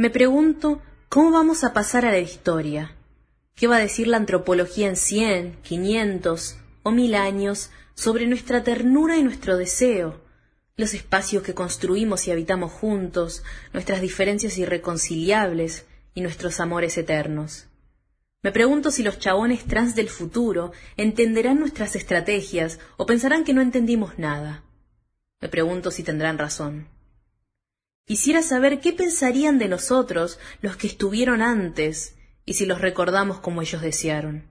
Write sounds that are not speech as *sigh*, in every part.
Me pregunto cómo vamos a pasar a la historia. ¿Qué va a decir la antropología en cien, quinientos o mil años sobre nuestra ternura y nuestro deseo, los espacios que construimos y habitamos juntos, nuestras diferencias irreconciliables y nuestros amores eternos? Me pregunto si los chabones trans del futuro entenderán nuestras estrategias o pensarán que no entendimos nada. Me pregunto si tendrán razón. Quisiera saber qué pensarían de nosotros los que estuvieron antes y si los recordamos como ellos desearon.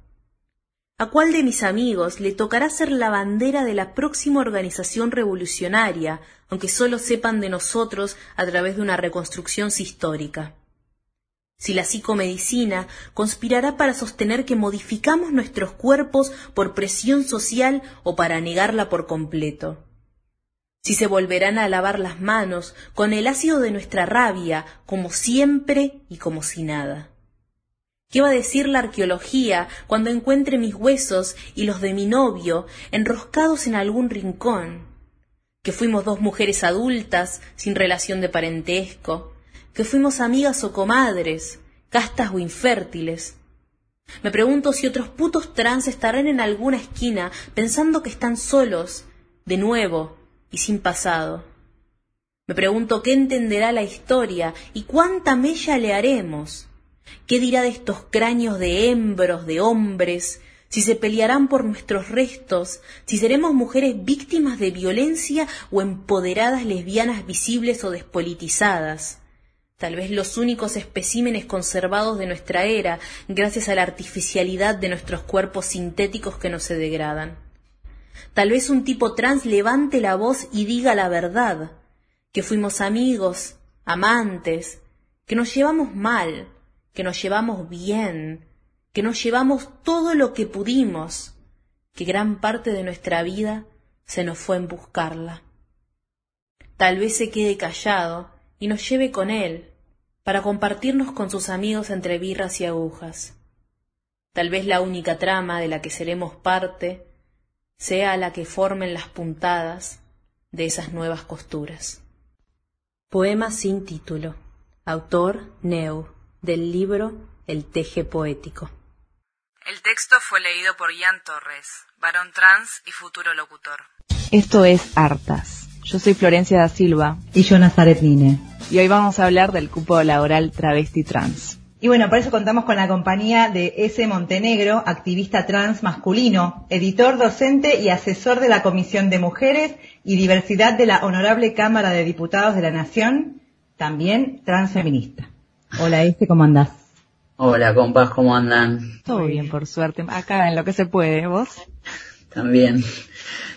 ¿A cuál de mis amigos le tocará ser la bandera de la próxima organización revolucionaria, aunque solo sepan de nosotros a través de una reconstrucción histórica? Si la psicomedicina conspirará para sostener que modificamos nuestros cuerpos por presión social o para negarla por completo. Si se volverán a lavar las manos con el ácido de nuestra rabia, como siempre y como si nada. ¿Qué va a decir la arqueología cuando encuentre mis huesos y los de mi novio enroscados en algún rincón? Que fuimos dos mujeres adultas sin relación de parentesco, que fuimos amigas o comadres, castas o infértiles. Me pregunto si otros putos trans estarán en alguna esquina pensando que están solos, de nuevo y sin pasado. Me pregunto qué entenderá la historia y cuánta mella le haremos. ¿Qué dirá de estos cráneos de hembros, de hombres? Si se pelearán por nuestros restos, si seremos mujeres víctimas de violencia o empoderadas lesbianas visibles o despolitizadas tal vez los únicos especímenes conservados de nuestra era, gracias a la artificialidad de nuestros cuerpos sintéticos que no se degradan. Tal vez un tipo trans levante la voz y diga la verdad, que fuimos amigos, amantes, que nos llevamos mal, que nos llevamos bien, que nos llevamos todo lo que pudimos, que gran parte de nuestra vida se nos fue en buscarla. Tal vez se quede callado y nos lleve con él, para compartirnos con sus amigos entre birras y agujas. Tal vez la única trama de la que seremos parte sea la que formen las puntadas de esas nuevas costuras. Poema sin título. Autor Neu, del libro El teje poético. El texto fue leído por Ian Torres, varón trans y futuro locutor. Esto es Hartas. Yo soy Florencia da Silva. Y yo Nazaret Nine y hoy vamos a hablar del cupo laboral travesti trans. Y bueno, por eso contamos con la compañía de S. Montenegro, activista trans masculino, editor, docente y asesor de la Comisión de Mujeres y Diversidad de la Honorable Cámara de Diputados de la Nación, también transfeminista. Hola S, ¿cómo andás? Hola compas, ¿cómo andan? Todo bien, por suerte. Acá en lo que se puede, ¿vos? También.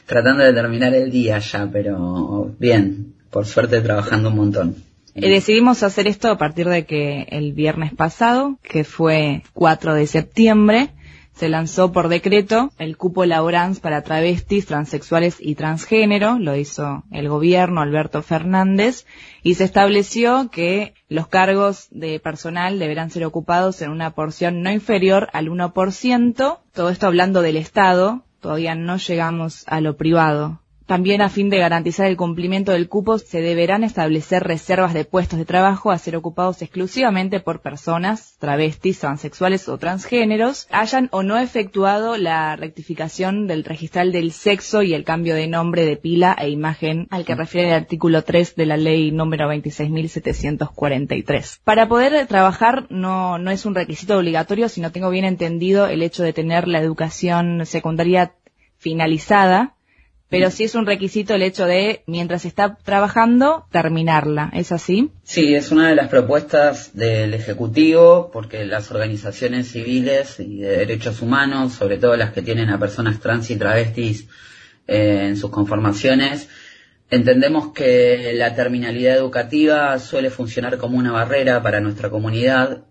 Tratando de terminar el día ya, pero bien. Por suerte trabajando un montón. Eh, decidimos hacer esto a partir de que el viernes pasado, que fue 4 de septiembre, se lanzó por decreto el cupo laborans para travestis, transexuales y transgénero, lo hizo el gobierno Alberto Fernández, y se estableció que los cargos de personal deberán ser ocupados en una porción no inferior al 1%, todo esto hablando del Estado, todavía no llegamos a lo privado. También a fin de garantizar el cumplimiento del cupo se deberán establecer reservas de puestos de trabajo a ser ocupados exclusivamente por personas travestis, transexuales o transgéneros, hayan o no efectuado la rectificación del registral del sexo y el cambio de nombre de pila e imagen al que refiere el artículo 3 de la ley número 26.743. Para poder trabajar no, no es un requisito obligatorio, sino tengo bien entendido el hecho de tener la educación secundaria finalizada pero sí es un requisito el hecho de, mientras está trabajando, terminarla. ¿Es así? Sí, es una de las propuestas del Ejecutivo, porque las organizaciones civiles y de derechos humanos, sobre todo las que tienen a personas trans y travestis eh, en sus conformaciones, entendemos que la terminalidad educativa suele funcionar como una barrera para nuestra comunidad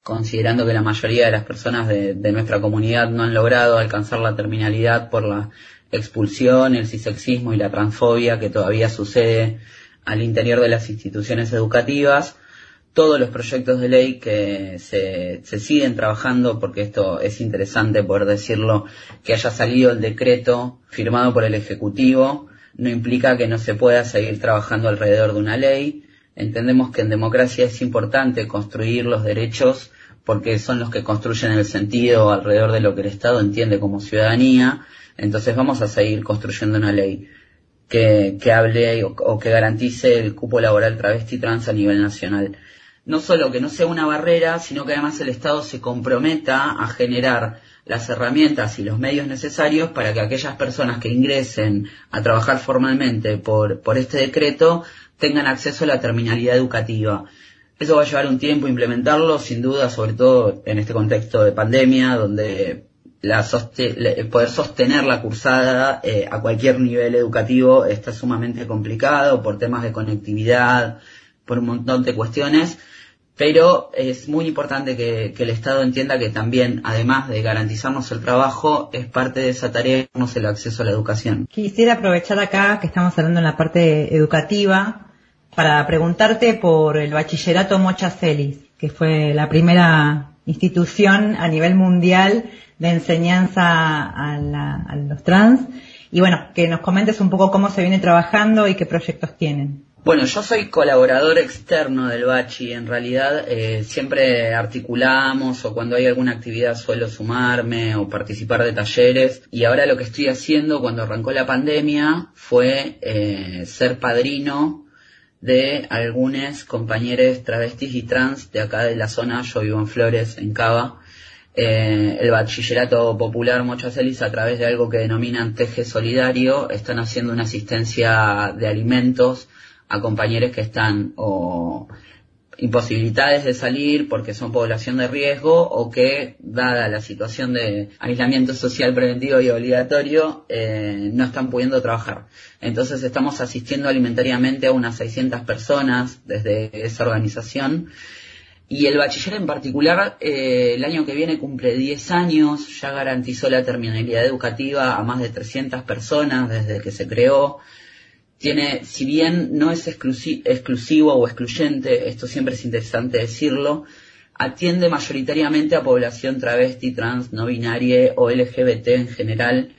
considerando que la mayoría de las personas de, de, nuestra comunidad no han logrado alcanzar la terminalidad por la expulsión, el cisexismo y la transfobia que todavía sucede al interior de las instituciones educativas, todos los proyectos de ley que se, se, siguen trabajando, porque esto es interesante poder decirlo, que haya salido el decreto firmado por el Ejecutivo, no implica que no se pueda seguir trabajando alrededor de una ley. Entendemos que en democracia es importante construir los derechos porque son los que construyen el sentido alrededor de lo que el Estado entiende como ciudadanía. Entonces vamos a seguir construyendo una ley que, que hable o, que garantice el cupo laboral travesti trans a nivel nacional. No solo que no sea una barrera, sino que además el Estado se comprometa a generar las herramientas y los medios necesarios para que aquellas personas que ingresen a trabajar formalmente por, por este decreto tengan acceso a la terminalidad educativa. Eso va a llevar un tiempo implementarlo, sin duda, sobre todo en este contexto de pandemia, donde la poder sostener la cursada eh, a cualquier nivel educativo está sumamente complicado por temas de conectividad, por un montón de cuestiones, pero es muy importante que, el Estado entienda que también, además de garantizarnos el trabajo, es parte de esa tarea el acceso a la educación. Quisiera aprovechar acá que estamos hablando en la parte educativa para preguntarte por el bachillerato Mocha Celis, que fue la primera institución a nivel mundial de enseñanza a, los trans. Y bueno, que nos comentes un poco cómo se viene trabajando y qué proyectos tienen. Bueno, yo soy colaborador externo del Bachi. En realidad eh, siempre articulamos o cuando hay alguna actividad suelo sumarme o participar de talleres. Y ahora lo que estoy haciendo cuando arrancó la pandemia fue eh, ser padrino de algunos compañeros travestis y trans de acá de la zona. Yo vivo en Flores, en Cava eh, el bachillerato popular Mochacelis a través de algo que denominan Teje Solidario están haciendo una asistencia de alimentos a compañeros que están o imposibilidades de salir porque son población de riesgo o que, dada la situación de aislamiento social preventivo y obligatorio, eh, no están pudiendo trabajar. Entonces estamos asistiendo alimentariamente a unas 600 personas desde esa organización y el bachiller en particular, eh, el año que viene cumple 10 años, ya garantizó la terminalidad educativa a más de 300 personas desde que se creó. Tiene, si bien no es exclusivo o excluyente, esto siempre es interesante decirlo, atiende mayoritariamente a población travesti, trans, no binaria o LGBT en general,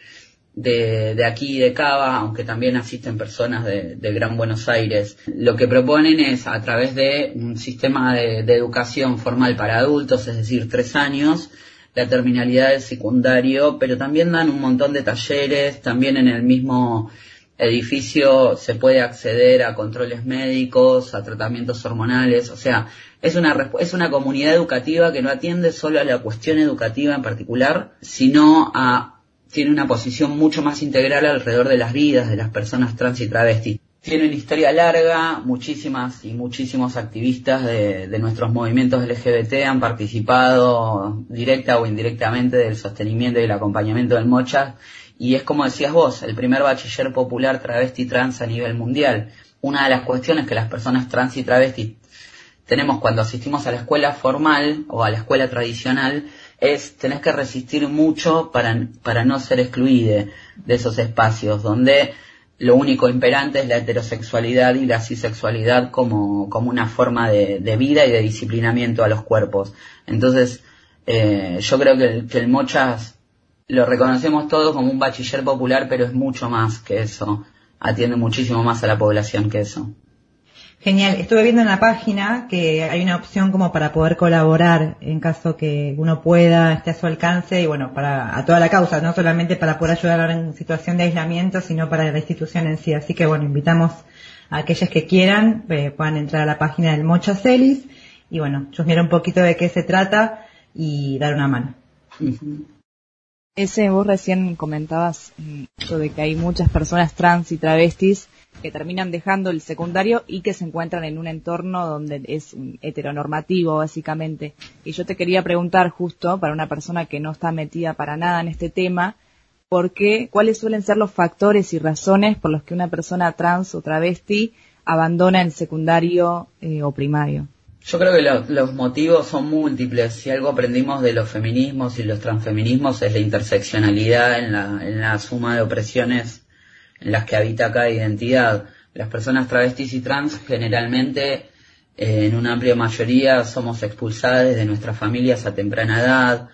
de, de aquí de Cava, aunque también asisten personas de, Gran Buenos Aires. Lo que proponen es a través de un sistema de, educación formal para adultos, es decir, tres años, la terminalidad del secundario, pero también dan un montón de talleres, también en el mismo edificio se puede acceder a controles médicos, a tratamientos hormonales, o sea, es una, es una comunidad educativa que no atiende solo a la cuestión educativa en particular, sino a tiene una posición mucho más integral alrededor de las vidas de las personas trans y travestis. Tiene una historia larga, muchísimas y muchísimos activistas de, nuestros movimientos LGBT han participado directa o indirectamente del sostenimiento y el acompañamiento del Mocha y es como decías vos, el primer bachiller popular travesti trans a nivel mundial. Una de las cuestiones que las personas trans y travestis tenemos cuando asistimos a la escuela formal o a la escuela tradicional es tenés que resistir mucho para, para no ser excluido de esos espacios donde lo único imperante es la heterosexualidad y la cisexualidad como, como una forma de, vida y de disciplinamiento a los cuerpos. Entonces, eh, yo creo que el, que el Mochas lo reconocemos todos como un bachiller popular, pero es mucho más que eso. Atiende muchísimo más a la población que eso. Genial. Estuve viendo en la página que hay una opción como para poder colaborar en caso que uno pueda, esté a su alcance y bueno, para a toda la causa, no solamente para poder ayudar en situación de aislamiento, sino para la institución en sí. Así que bueno, invitamos a aquellos que quieran, eh, puedan entrar a la página del Mocha Celis y bueno, chusmear un poquito de qué se trata y dar una mano. Ese vos recién comentabas mm, de que hay muchas personas trans y travestis que terminan dejando el secundario y que se encuentran en un entorno donde es heteronormativo básicamente. Y yo te quería preguntar justo para una persona que no está metida para nada en este tema, ¿por qué, cuáles suelen ser los factores y razones por los que una persona trans o travesti abandona el secundario eh, o primario? Yo creo que los motivos son múltiples. Si algo aprendimos de los feminismos y los transfeminismos es la interseccionalidad en la, suma de opresiones en las que habita cada identidad. Las personas travestis y trans generalmente, eh, en una amplia mayoría, somos expulsadas de nuestras familias a temprana edad,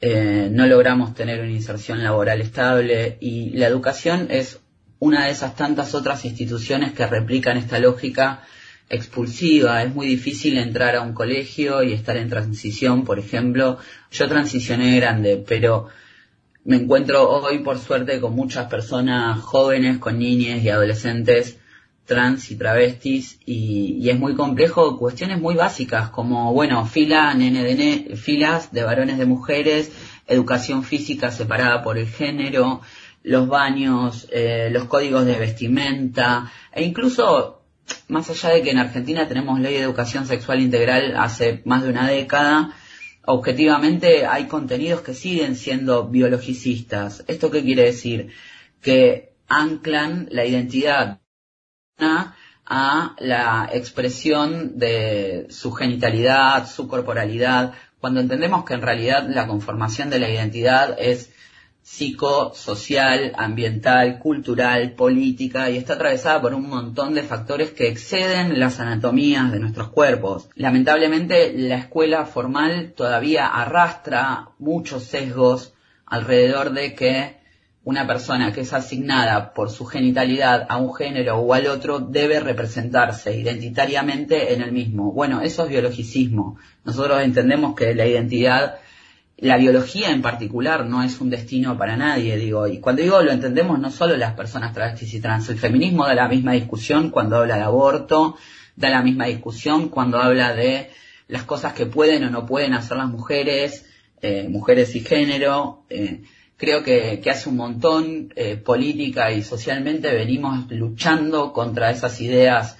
eh, no logramos tener una inserción laboral estable y la educación es una de esas tantas otras instituciones que replican esta lógica expulsiva, es muy difícil entrar a un colegio y estar en transición, por ejemplo. Yo transicioné grande, pero me encuentro hoy, por suerte, con muchas personas jóvenes, con niñas y adolescentes trans y travestis y, es muy complejo cuestiones muy básicas como, bueno, fila, nene de filas de varones de mujeres, educación física separada por el género, los baños, eh, los códigos de vestimenta e incluso más allá de que en Argentina tenemos ley de educación sexual integral hace más de una década, objetivamente hay contenidos que siguen siendo biologicistas. ¿Esto qué quiere decir? Que anclan la identidad a la expresión de su genitalidad, su corporalidad, cuando entendemos que en realidad la conformación de la identidad es psicosocial, ambiental, cultural, política y está atravesada por un montón de factores que exceden las anatomías de nuestros cuerpos. Lamentablemente la escuela formal todavía arrastra muchos sesgos alrededor de que una persona que es asignada por su genitalidad a un género o al otro debe representarse identitariamente en el mismo. Bueno, eso es biologicismo. Nosotros entendemos que la identidad la biología en particular no es un destino para nadie, digo, y cuando digo lo entendemos no solo las personas travestis y trans, el feminismo da la misma discusión cuando habla de aborto, da la misma discusión cuando habla de las cosas que pueden o no pueden hacer las mujeres, eh, mujeres y género, eh, creo que, hace un montón eh, política y socialmente venimos luchando contra esas ideas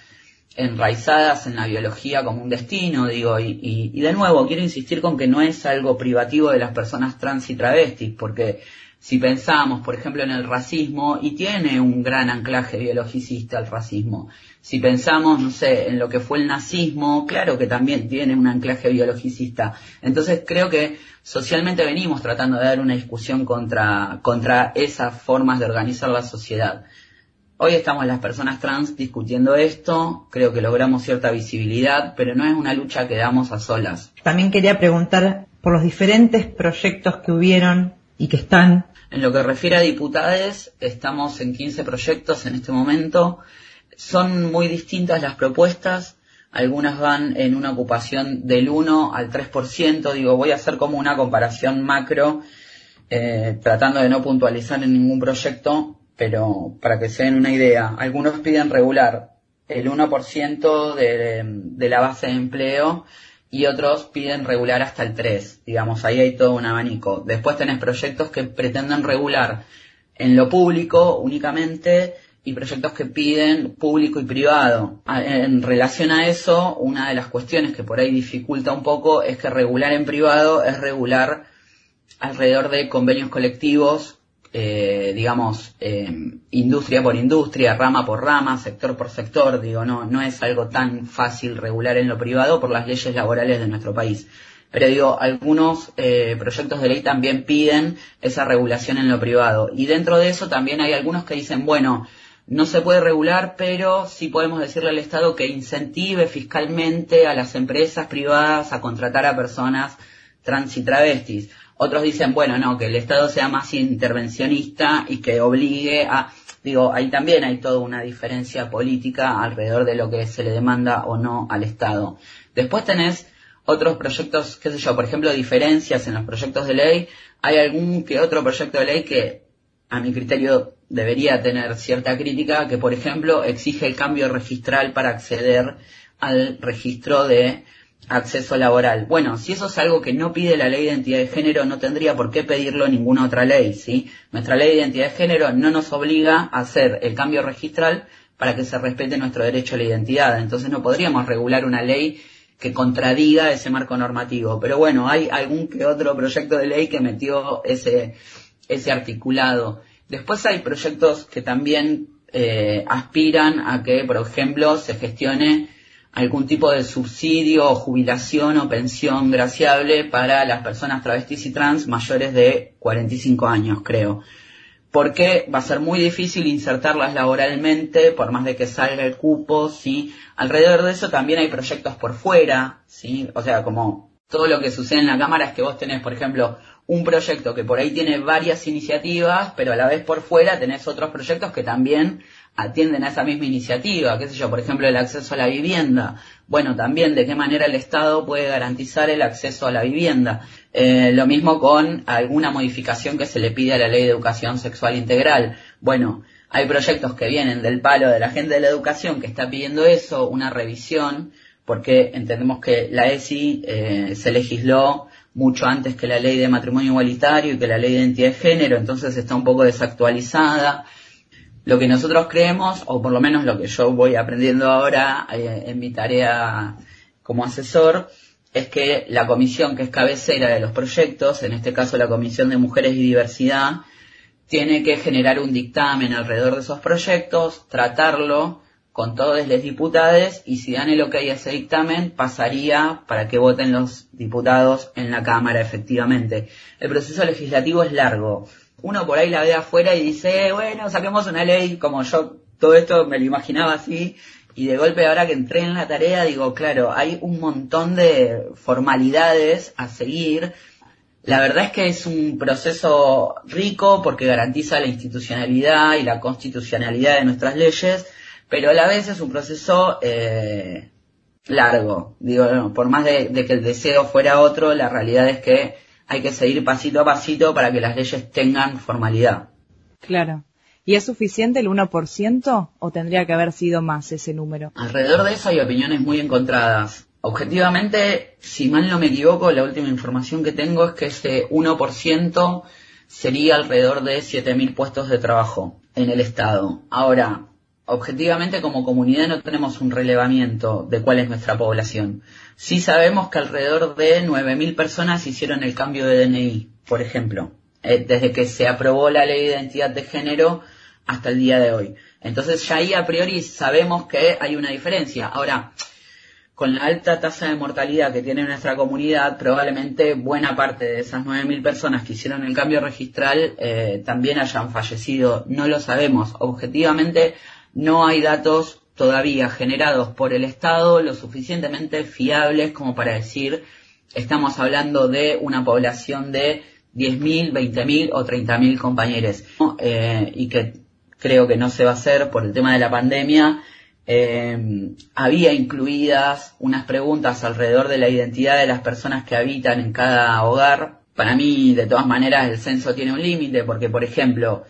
enraizadas en la biología como un destino, digo, y, y, de nuevo quiero insistir con que no es algo privativo de las personas trans y travestis, porque si pensamos, por ejemplo, en el racismo, y tiene un gran anclaje biologicista el racismo, si pensamos, no sé, en lo que fue el nazismo, claro que también tiene un anclaje biologicista. Entonces creo que socialmente venimos tratando de dar una discusión contra, contra esas formas de organizar la sociedad. Hoy estamos las personas trans discutiendo esto, creo que logramos cierta visibilidad, pero no es una lucha que damos a solas. También quería preguntar por los diferentes proyectos que hubieron y que están. En lo que refiere a diputades, estamos en 15 proyectos en este momento. Son muy distintas las propuestas. Algunas van en una ocupación del 1 al 3%. Digo, voy a hacer como una comparación macro, eh, tratando de no puntualizar en ningún proyecto, pero para que se den una idea, algunos piden regular el 1% de, de la base de empleo y otros piden regular hasta el 3, digamos, ahí hay todo un abanico. Después tenés proyectos que pretenden regular en lo público únicamente y proyectos que piden público y privado. En relación a eso, una de las cuestiones que por ahí dificulta un poco es que regular en privado es regular alrededor de convenios colectivos eh, digamos, eh, industria por industria, rama por rama, sector por sector, digo, no, no es algo tan fácil regular en lo privado por las leyes laborales de nuestro país. Pero digo, algunos eh, proyectos de ley también piden esa regulación en lo privado. Y dentro de eso también hay algunos que dicen, bueno, no se puede regular, pero sí podemos decirle al Estado que incentive fiscalmente a las empresas privadas a contratar a personas trans y travestis. Otros dicen, bueno, no, que el Estado sea más intervencionista y que obligue a, digo, ahí también hay toda una diferencia política alrededor de lo que se le demanda o no al Estado. Después tenés otros proyectos, qué sé yo, por ejemplo, diferencias en los proyectos de ley. Hay algún que otro proyecto de ley que, a mi criterio, debería tener cierta crítica, que por ejemplo exige el cambio registral para acceder al registro de acceso laboral. Bueno, si eso es algo que no pide la ley de identidad de género, no tendría por qué pedirlo ninguna otra ley, ¿sí? Nuestra ley de identidad de género no nos obliga a hacer el cambio registral para que se respete nuestro derecho a la identidad. Entonces no podríamos regular una ley que contradiga ese marco normativo. Pero bueno, hay algún que otro proyecto de ley que metió ese, ese articulado. Después hay proyectos que también eh, aspiran a que, por ejemplo, se gestione algún tipo de subsidio o jubilación o pensión graciable para las personas travestis y trans mayores de 45 años, creo. Porque va a ser muy difícil insertarlas laboralmente, por más de que salga el cupo, ¿sí? Alrededor de eso también hay proyectos por fuera, ¿sí? O sea, como todo lo que sucede en la Cámara es que vos tenés, por ejemplo, un proyecto que por ahí tiene varias iniciativas, pero a la vez por fuera tenés otros proyectos que también atienden a esa misma iniciativa, qué sé yo, por ejemplo, el acceso a la vivienda. Bueno, también de qué manera el Estado puede garantizar el acceso a la vivienda. Eh, lo mismo con alguna modificación que se le pide a la ley de educación sexual integral. Bueno, hay proyectos que vienen del palo de la gente de la educación que está pidiendo eso, una revisión, porque entendemos que la ESI eh, se legisló mucho antes que la ley de matrimonio igualitario y que la ley de identidad de género, entonces está un poco desactualizada. Lo que nosotros creemos, o por lo menos lo que yo voy aprendiendo ahora eh, en mi tarea como asesor, es que la comisión que es cabecera de los proyectos, en este caso la Comisión de Mujeres y Diversidad, tiene que generar un dictamen alrededor de esos proyectos, tratarlo, con todos los diputados y si dan el ok a ese dictamen pasaría para que voten los diputados en la Cámara efectivamente. El proceso legislativo es largo. Uno por ahí la ve afuera y dice, bueno, saquemos una ley, como yo todo esto me lo imaginaba así, y de golpe ahora que entré en la tarea digo, claro, hay un montón de formalidades a seguir. La verdad es que es un proceso rico porque garantiza la institucionalidad y la constitucionalidad de nuestras leyes, pero a la vez es un proceso eh, largo. Digo, por más de, que el deseo fuera otro, la realidad es que hay que seguir pasito a pasito para que las leyes tengan formalidad. Claro. ¿Y es suficiente el 1% o tendría que haber sido más ese número? Alrededor de eso hay opiniones muy encontradas. Objetivamente, si mal no me equivoco, la última información que tengo es que ese 1% sería alrededor de 7.000 puestos de trabajo en el Estado. Ahora, objetivamente como comunidad no tenemos un relevamiento de cuál es nuestra población. Sí sabemos que alrededor de 9.000 personas hicieron el cambio de DNI, por ejemplo, eh, desde que se aprobó la ley de identidad de género hasta el día de hoy. Entonces ya ahí a priori sabemos que hay una diferencia. Ahora, con la alta tasa de mortalidad que tiene nuestra comunidad, probablemente buena parte de esas 9.000 personas que hicieron el cambio registral eh, también hayan fallecido. No lo sabemos. Objetivamente no hay datos todavía generados por el Estado lo suficientemente fiables como para decir estamos hablando de una población de 10.000, 20.000 o 30.000 compañeros eh, y que creo que no se va a hacer por el tema de la pandemia. Eh, había incluidas unas preguntas alrededor de la identidad de las personas que habitan en cada hogar. Para mí, de todas maneras, el censo tiene un límite porque, por ejemplo,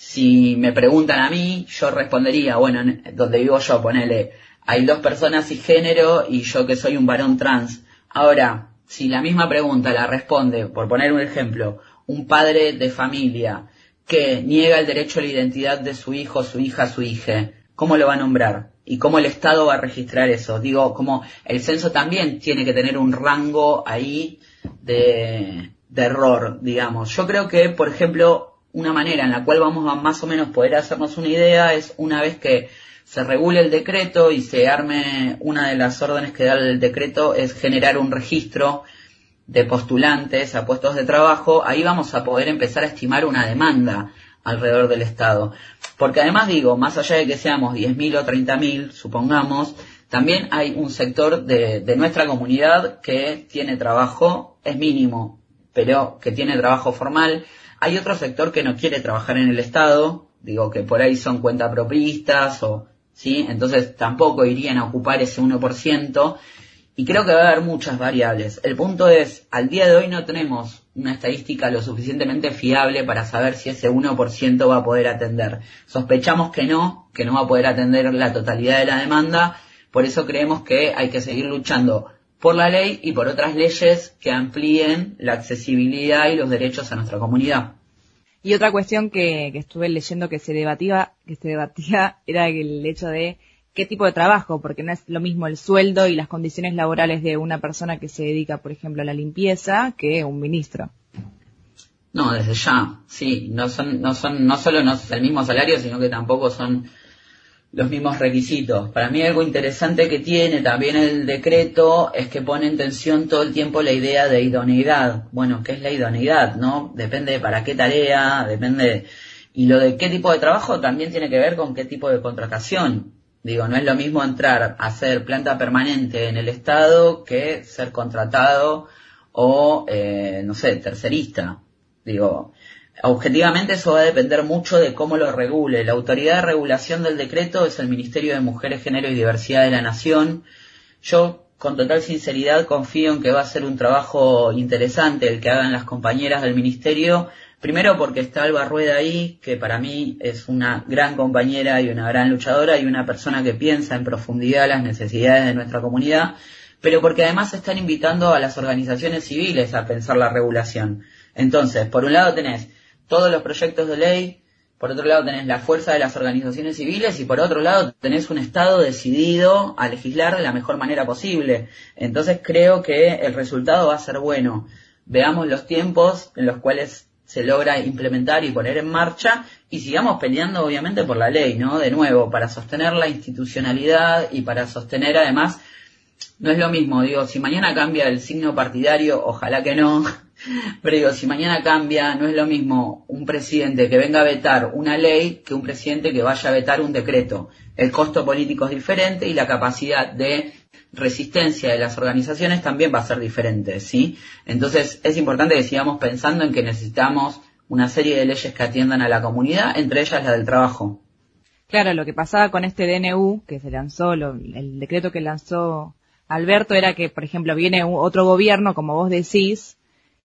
si me preguntan a mí, yo respondería, bueno, donde vivo yo, ponele, hay dos personas y género y yo que soy un varón trans. Ahora, si la misma pregunta la responde, por poner un ejemplo, un padre de familia que niega el derecho a la identidad de su hijo, su hija, su hija, ¿cómo lo va a nombrar? ¿Y cómo el Estado va a registrar eso? Digo, como el censo también tiene que tener un rango ahí de, de error, digamos. Yo creo que, por ejemplo, una manera en la cual vamos a más o menos poder hacernos una idea es una vez que se regule el decreto y se arme una de las órdenes que da el decreto es generar un registro de postulantes a puestos de trabajo, ahí vamos a poder empezar a estimar una demanda alrededor del Estado. Porque además digo, más allá de que seamos 10.000 o 30.000, supongamos, también hay un sector de, de nuestra comunidad que tiene trabajo, es mínimo, pero que tiene trabajo formal, hay otro sector que no quiere trabajar en el Estado, digo que por ahí son cuentapropistas o, ¿sí? Entonces tampoco irían a ocupar ese 1%. Y creo que va a haber muchas variables. El punto es, al día de hoy no tenemos una estadística lo suficientemente fiable para saber si ese 1% va a poder atender. Sospechamos que no, que no va a poder atender la totalidad de la demanda, por eso creemos que hay que seguir luchando por la ley y por otras leyes que amplíen la accesibilidad y los derechos a nuestra comunidad. Y otra cuestión que, estuve leyendo que se debatía, que se debatía *laughs* era el hecho de qué tipo de trabajo, porque no es lo mismo el sueldo y las condiciones laborales de una persona que se dedica, por ejemplo, a la limpieza que un ministro. No, desde ya, sí, no son, no son, no solo no es el mismo salario, sino que tampoco son los mismos requisitos. Para mí algo interesante que tiene también el decreto es que pone en tensión todo el tiempo la idea de idoneidad. Bueno, ¿qué es la idoneidad? ¿No? Depende de para qué tarea, depende... Y lo de qué tipo de trabajo también tiene que ver con qué tipo de contratación. Digo, no es lo mismo entrar a ser planta permanente en el Estado que ser contratado o, eh, no sé, tercerista. Digo, objetivamente eso va a depender mucho de cómo lo regule. La autoridad de regulación del decreto es el Ministerio de Mujeres, Género y Diversidad de la Nación. Yo, con total sinceridad, confío en que va a ser un trabajo interesante el que hagan las compañeras del Ministerio. Primero porque está Alba Rueda ahí, que para mí es una gran compañera y una gran luchadora y una persona que piensa en profundidad las necesidades de nuestra comunidad, pero porque además están invitando a las organizaciones civiles a pensar la regulación. Entonces, por un lado tenés todos los proyectos de ley, por otro lado tenés la fuerza de las organizaciones civiles y por otro lado tenés un Estado decidido a legislar de la mejor manera posible. Entonces creo que el resultado va a ser bueno. Veamos los tiempos en los cuales se logra implementar y poner en marcha y sigamos peleando obviamente por la ley, ¿no? De nuevo, para sostener la institucionalidad y para sostener además, no es lo mismo, digo, si mañana cambia el signo partidario, ojalá que no, Pero digo, si mañana cambia, no es lo mismo un presidente que venga a vetar una ley que un presidente que vaya a vetar un decreto. El costo político es diferente y la capacidad de resistencia de las organizaciones también va a ser diferente, ¿sí? Entonces es importante que sigamos pensando en que necesitamos una serie de leyes que atiendan a la comunidad, entre ellas la del trabajo. Claro, lo que pasaba con este DNU que se lanzó, el decreto que lanzó Alberto era que, por ejemplo, viene otro gobierno, como vos decís,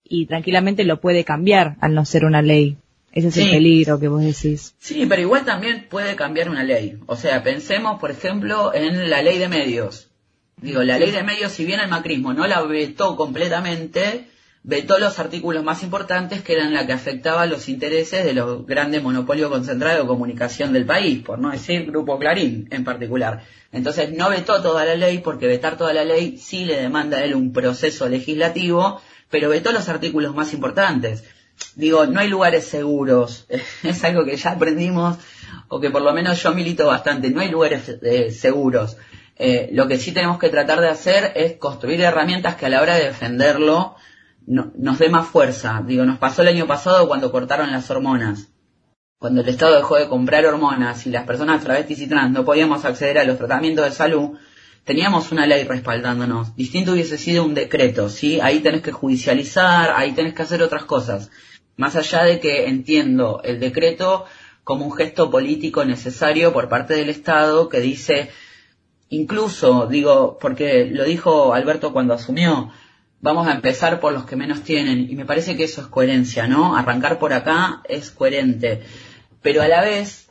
y tranquilamente lo puede cambiar al no ser una ley. Ese es el peligro que vos decís. Sí, pero igual también puede cambiar una ley. O sea, pensemos, por ejemplo, en la ley de medios. Digo, la ley de medios, si bien el macrismo no la vetó completamente, vetó los artículos más importantes que eran la que afectaba los intereses de los grandes monopolios concentrados de comunicación del país, por no decir Grupo Clarín en particular. Entonces no vetó toda la ley porque vetar toda la ley sí le demanda a él un proceso legislativo pero vetó los artículos más importantes. Digo, no hay lugares seguros, *laughs* es algo que ya aprendimos, o que por lo menos yo milito bastante, no hay lugares eh, seguros. Eh, lo que sí tenemos que tratar de hacer es construir herramientas que a la hora de defenderlo nos dé más fuerza. Digo, nos pasó el año pasado cuando cortaron las hormonas. Cuando el Estado dejó de comprar hormonas y las personas travestis y trans no podíamos acceder a los tratamientos de salud, teníamos una ley respaldándonos. Distinto hubiese sido un decreto, ¿sí? Ahí tenés que judicializar, ahí tenés que hacer otras cosas. Más allá de que entiendo el decreto como un gesto político necesario por parte del Estado que dice, incluso, digo, porque lo dijo Alberto cuando asumió, vamos a empezar por los que menos tienen, y me parece que eso es coherencia, ¿no? Arrancar por acá es coherente, pero a la vez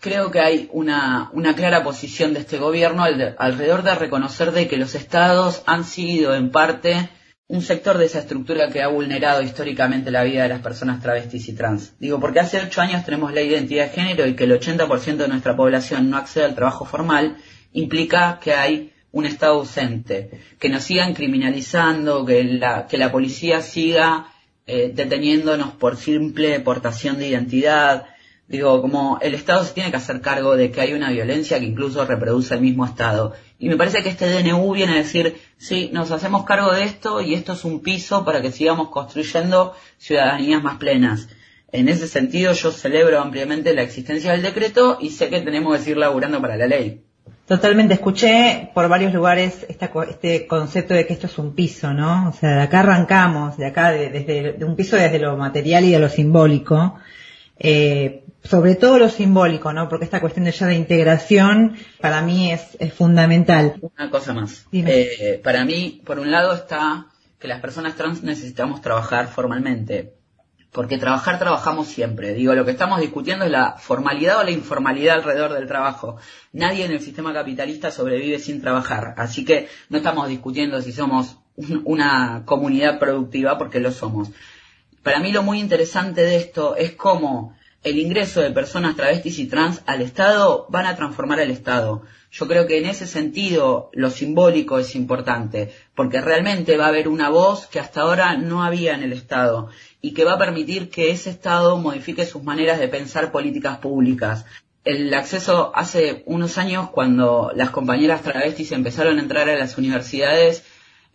creo que hay una, clara posición de este gobierno alrededor de reconocer de que los estados han sido en parte un sector de esa estructura que ha vulnerado históricamente la vida de las personas travestis y trans. Digo, porque hace ocho años tenemos la identidad de género y que el 80% de nuestra población no accede al trabajo formal, implica que hay un Estado ausente, que nos sigan criminalizando, que la, que la policía siga eh, deteniéndonos por simple portación de identidad, Digo, como el Estado se tiene que hacer cargo de que hay una violencia que incluso reproduce el mismo Estado. Y me parece que este DNU viene a decir, sí, nos hacemos cargo de esto y esto es un piso para que sigamos construyendo ciudadanías más plenas. En ese sentido yo celebro ampliamente la existencia del decreto y sé que tenemos que seguir laburando para la ley. Totalmente, escuché por varios lugares este concepto de que esto es un piso, ¿no? O sea, de acá arrancamos, de acá, desde de un piso desde lo material y de lo simbólico. Eh, sobre todo lo simbólico, ¿no? Porque esta cuestión de ya de integración para mí es, fundamental. Una cosa más. Eh, para mí, por un lado está que las personas trans necesitamos trabajar formalmente. Porque trabajar trabajamos siempre. Digo, lo que estamos discutiendo es la formalidad o la informalidad alrededor del trabajo. Nadie en el sistema capitalista sobrevive sin trabajar. Así que no estamos discutiendo si somos una comunidad productiva porque lo somos. Para mí lo muy interesante de esto es cómo el ingreso de personas travestis y trans al Estado van a transformar el Estado. Yo creo que en ese sentido lo simbólico es importante, porque realmente va a haber una voz que hasta ahora no había en el Estado y que va a permitir que ese Estado modifique sus maneras de pensar políticas públicas. El acceso hace unos años, cuando las compañeras travestis empezaron a entrar a las universidades,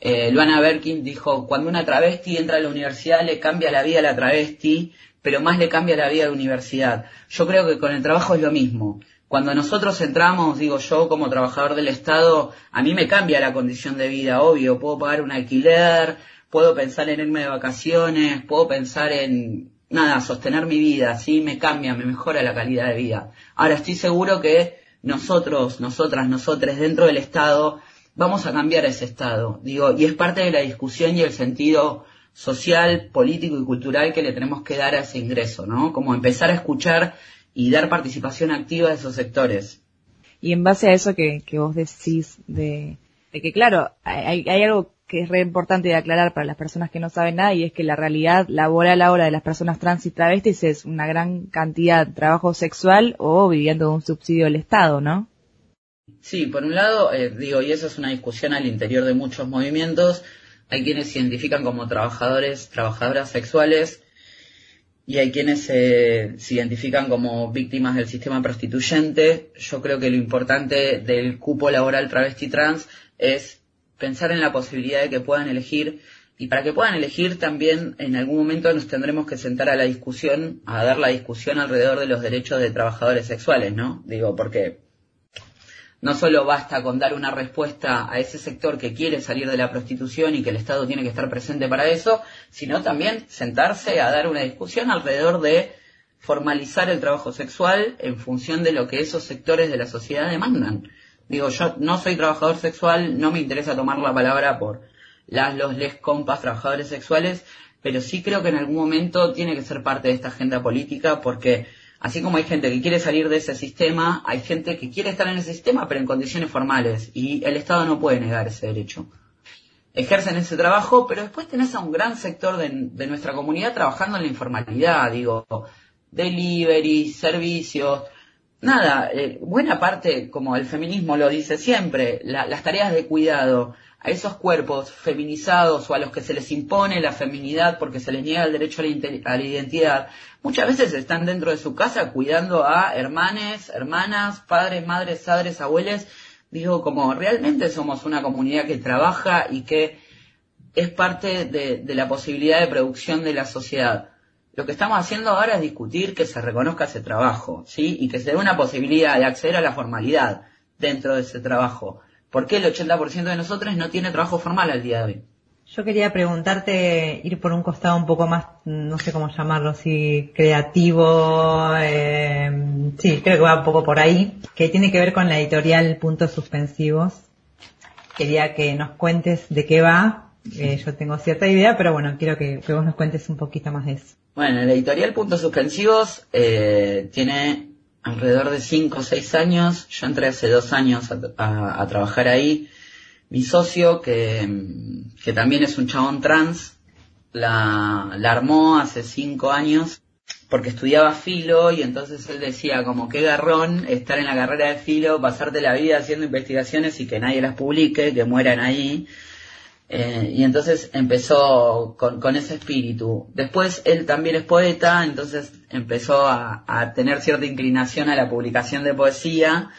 eh, Luana Berkin dijo, cuando una travesti entra a la universidad le cambia la vida a la travesti pero más le cambia la vida de universidad. Yo creo que con el trabajo es lo mismo. cuando nosotros entramos, digo yo como trabajador del Estado, a mí me cambia la condición de vida, obvio, puedo pagar un alquiler, puedo pensar en irme de vacaciones, puedo pensar en, nada, sostener mi vida, sí, me cambia, me mejora la calidad de vida. Ahora estoy seguro que nosotros, nosotras, nosotros dentro del Estado, vamos a cambiar ese Estado, digo, y es parte de la discusión y el sentido social, político y cultural que le tenemos que dar a ese ingreso, ¿no? Como empezar a escuchar y dar participación activa a esos sectores. Y en base a eso que, que vos decís de, de que claro, hay, hay algo que es re importante de aclarar para las personas que no saben nada y es que la realidad laboral ahora de las personas trans y travestis es una gran cantidad de trabajo sexual o viviendo de un subsidio del Estado, ¿no? Sí, por un lado, eh, digo, y eso es una discusión al interior de muchos movimientos, hay quienes se identifican como trabajadores, trabajadoras sexuales, y hay quienes se, identifican como víctimas del sistema prostituyente. Yo creo que lo importante del cupo laboral travesti trans es pensar en la posibilidad de que puedan elegir y para que puedan elegir también en algún momento nos tendremos que sentar a la discusión, a dar la discusión alrededor de los derechos de trabajadores sexuales, ¿no? Digo, porque no solo basta con dar una respuesta a ese sector que quiere salir de la prostitución y que el Estado tiene que estar presente para eso, sino también sentarse a dar una discusión alrededor de formalizar el trabajo sexual en función de lo que esos sectores de la sociedad demandan. Digo, yo no soy trabajador sexual, no me interesa tomar la palabra por las, los, les compas trabajadores sexuales, pero sí creo que en algún momento tiene que ser parte de esta agenda política porque Así como hay gente que quiere salir de ese sistema, hay gente que quiere estar en ese sistema, pero en condiciones formales, y el Estado no puede negar ese derecho. Ejercen ese trabajo, pero después tenés a un gran sector de, nuestra comunidad trabajando en la informalidad, digo, delivery, servicios, nada, eh, buena parte, como el feminismo lo dice siempre, las tareas de cuidado, a esos cuerpos feminizados o a los que se les impone la feminidad porque se les niega el derecho a la, identidad, muchas veces están dentro de su casa cuidando a hermanes, hermanas, padres, madres, padres, abuelos. Digo, como realmente somos una comunidad que trabaja y que es parte de, de la posibilidad de producción de la sociedad. Lo que estamos haciendo ahora es discutir que se reconozca ese trabajo, ¿sí? Y que se dé una posibilidad de acceder a la formalidad dentro de ese trabajo ¿Por qué el 80% de nosotros no tiene trabajo formal al día de hoy? Yo quería preguntarte, ir por un costado un poco más, no sé cómo llamarlo, si creativo, eh, sí, creo que va un poco por ahí, que tiene que ver con la editorial Puntos Suspensivos. Quería que nos cuentes de qué va. Eh, yo tengo cierta idea, pero bueno, quiero que, vos nos cuentes un poquito más de eso. Bueno, la editorial Puntos Suspensivos eh, tiene alrededor de cinco o seis años. Yo entré hace dos años a, trabajar ahí. Mi socio, que, que, también es un chabón trans, la, armó hace cinco años porque estudiaba filo y entonces él decía como qué garrón estar en la carrera de filo, pasarte la vida haciendo investigaciones y que nadie las publique, que mueran ahí. Eh, y entonces empezó con, ese espíritu. Después él también es poeta, entonces empezó a, tener cierta inclinación a la publicación de poesía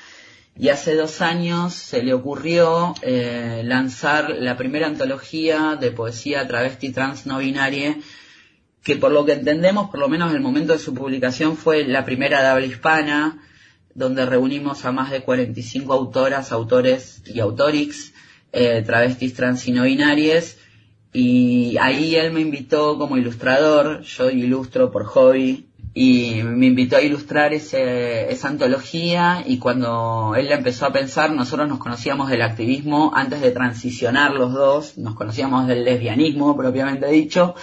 y hace dos años se le ocurrió eh, lanzar la primera antología de poesía travesti trans no binaria que por lo que entendemos, por lo menos en el momento de su publicación, fue la primera de habla hispana, donde reunimos a más de 45 autoras, autores y autorix eh, travestis trans y no binarias y ahí él me invitó como ilustrador, yo ilustro por hobby. Y me invitó a ilustrar ese, esa antología. Y cuando él la empezó a pensar, nosotros nos conocíamos del activismo antes de transicionar los dos, nos conocíamos del lesbianismo propiamente dicho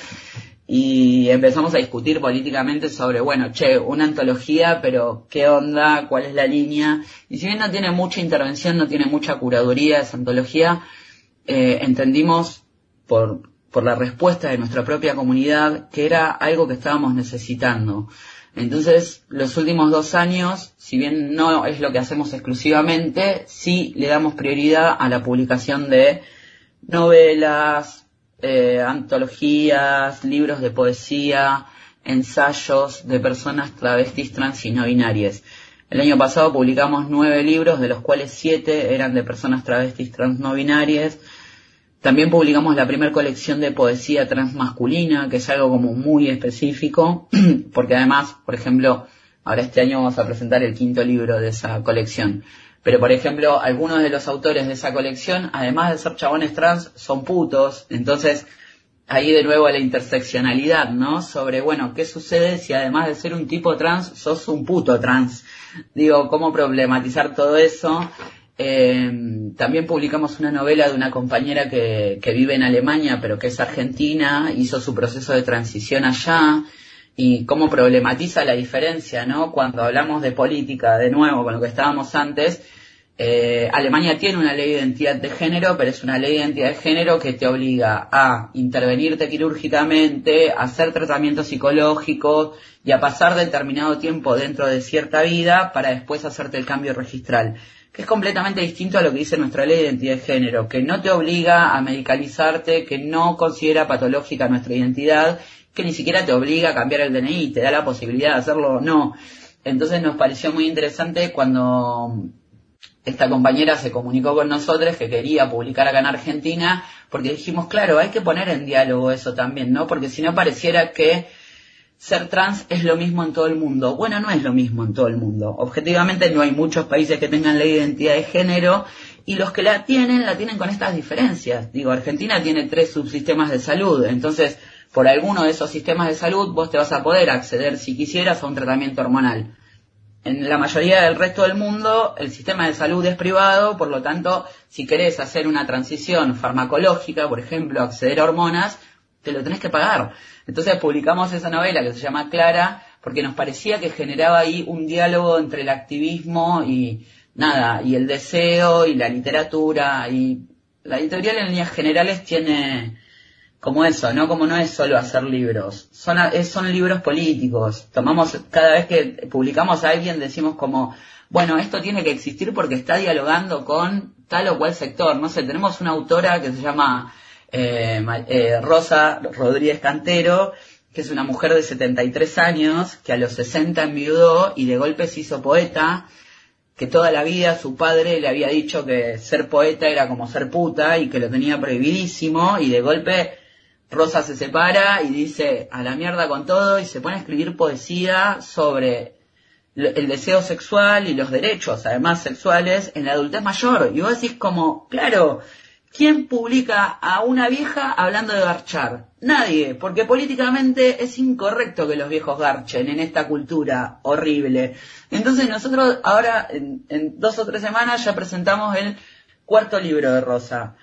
y empezamos a discutir políticamente sobre, bueno, che, una antología, pero qué onda, cuál es la línea. Y si bien no tiene mucha intervención, no tiene mucha curaduría esa antología, eh, entendimos por, por la respuesta de nuestra propia comunidad que era algo que estábamos necesitando. Entonces, los últimos dos años, si bien no es lo que hacemos exclusivamente, sí le damos prioridad a la publicación de novelas, eh, antologías, libros de poesía, ensayos de personas travestis, trans y no binarias. El año pasado publicamos nueve libros, de los cuales siete eran de personas travestis, trans, no binarias. También publicamos la primera colección de poesía transmasculina, que es algo como muy específico, *clears throat* porque además, por ejemplo, Ahora este año vamos a presentar el quinto libro de esa colección. Pero, por ejemplo, algunos de los autores de esa colección, además de ser chabones trans, son putos. Entonces, ahí de nuevo la interseccionalidad, ¿no? Sobre, bueno, ¿qué sucede si además de ser un tipo trans, sos un puto trans? Digo, ¿cómo problematizar todo eso? Eh, también publicamos una novela de una compañera que, que vive en Alemania, pero que es argentina, hizo su proceso de transición allá y cómo problematiza la diferencia, ¿no? Cuando hablamos de política, de nuevo, con lo que estábamos antes, eh, Alemania tiene una ley de identidad de género, pero es una ley de identidad de género que te obliga a intervenirte quirúrgicamente, a hacer tratamientos psicológicos y a pasar determinado tiempo dentro de cierta vida para después hacerte el cambio registral, que es completamente distinto a lo que dice nuestra ley de identidad de género, que no te obliga a medicalizarte, que no considera patológica nuestra identidad que ni siquiera te obliga a cambiar el DNI, te da la posibilidad de hacerlo o no. Entonces nos pareció muy interesante cuando esta compañera se comunicó con nosotros que quería publicar acá en Argentina, porque dijimos, claro, hay que poner en diálogo eso también, ¿no? Porque si no pareciera que ser trans es lo mismo en todo el mundo. Bueno, no es lo mismo en todo el mundo. Objetivamente no hay muchos países que tengan ley de identidad de género y los que la tienen, la tienen con estas diferencias. Digo, Argentina tiene tres subsistemas de salud, entonces por alguno de esos sistemas de salud vos te vas a poder acceder, si quisieras, a un tratamiento hormonal. En la mayoría del resto del mundo, el sistema de salud es privado, por lo tanto, si querés hacer una transición farmacológica, por ejemplo, acceder a hormonas, te lo tenés que pagar. Entonces publicamos esa novela que se llama Clara, porque nos parecía que generaba ahí un diálogo entre el activismo y nada, y el deseo y la literatura, y la editorial en líneas generales tiene como eso, ¿no? Como no es solo hacer libros, son, son libros políticos. Tomamos, cada vez que publicamos a alguien decimos como, bueno, esto tiene que existir porque está dialogando con tal o cual sector. No sé, tenemos una autora que se llama eh, eh, Rosa Rodríguez Cantero, que es una mujer de 73 años, que a los 60 enviudó y de golpe se hizo poeta, que toda la vida su padre le había dicho que ser poeta era como ser puta y que lo tenía prohibidísimo y de golpe Rosa se separa y dice a la mierda con todo y se pone a escribir poesía sobre el deseo sexual y los derechos, además sexuales, en la adultez mayor. Y vos decís como, claro, ¿quién publica a una vieja hablando de garchar? Nadie, porque políticamente es incorrecto que los viejos garchen en esta cultura horrible. Entonces nosotros ahora, en, en dos o tres semanas, ya presentamos el cuarto libro de Rosa